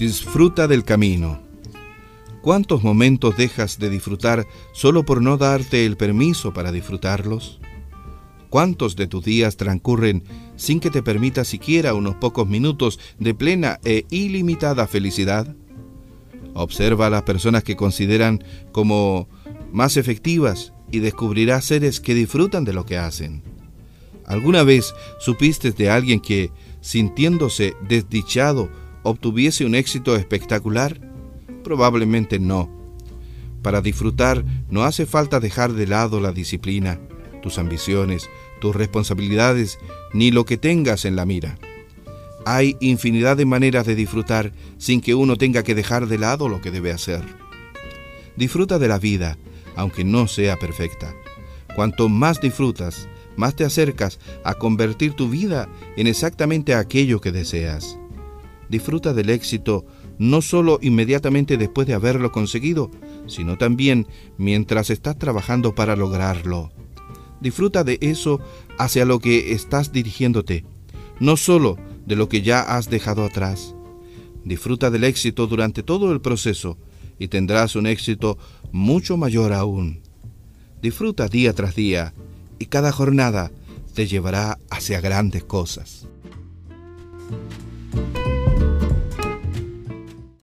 Disfruta del camino. ¿Cuántos momentos dejas de disfrutar solo por no darte el permiso para disfrutarlos? ¿Cuántos de tus días transcurren sin que te permita siquiera unos pocos minutos de plena e ilimitada felicidad? Observa a las personas que consideran como más efectivas y descubrirás seres que disfrutan de lo que hacen. ¿Alguna vez supiste de alguien que, sintiéndose desdichado, obtuviese un éxito espectacular? Probablemente no. Para disfrutar no hace falta dejar de lado la disciplina, tus ambiciones, tus responsabilidades, ni lo que tengas en la mira. Hay infinidad de maneras de disfrutar sin que uno tenga que dejar de lado lo que debe hacer. Disfruta de la vida, aunque no sea perfecta. Cuanto más disfrutas, más te acercas a convertir tu vida en exactamente aquello que deseas. Disfruta del éxito no solo inmediatamente después de haberlo conseguido, sino también mientras estás trabajando para lograrlo. Disfruta de eso hacia lo que estás dirigiéndote, no solo de lo que ya has dejado atrás. Disfruta del éxito durante todo el proceso y tendrás un éxito mucho mayor aún. Disfruta día tras día y cada jornada te llevará hacia grandes cosas.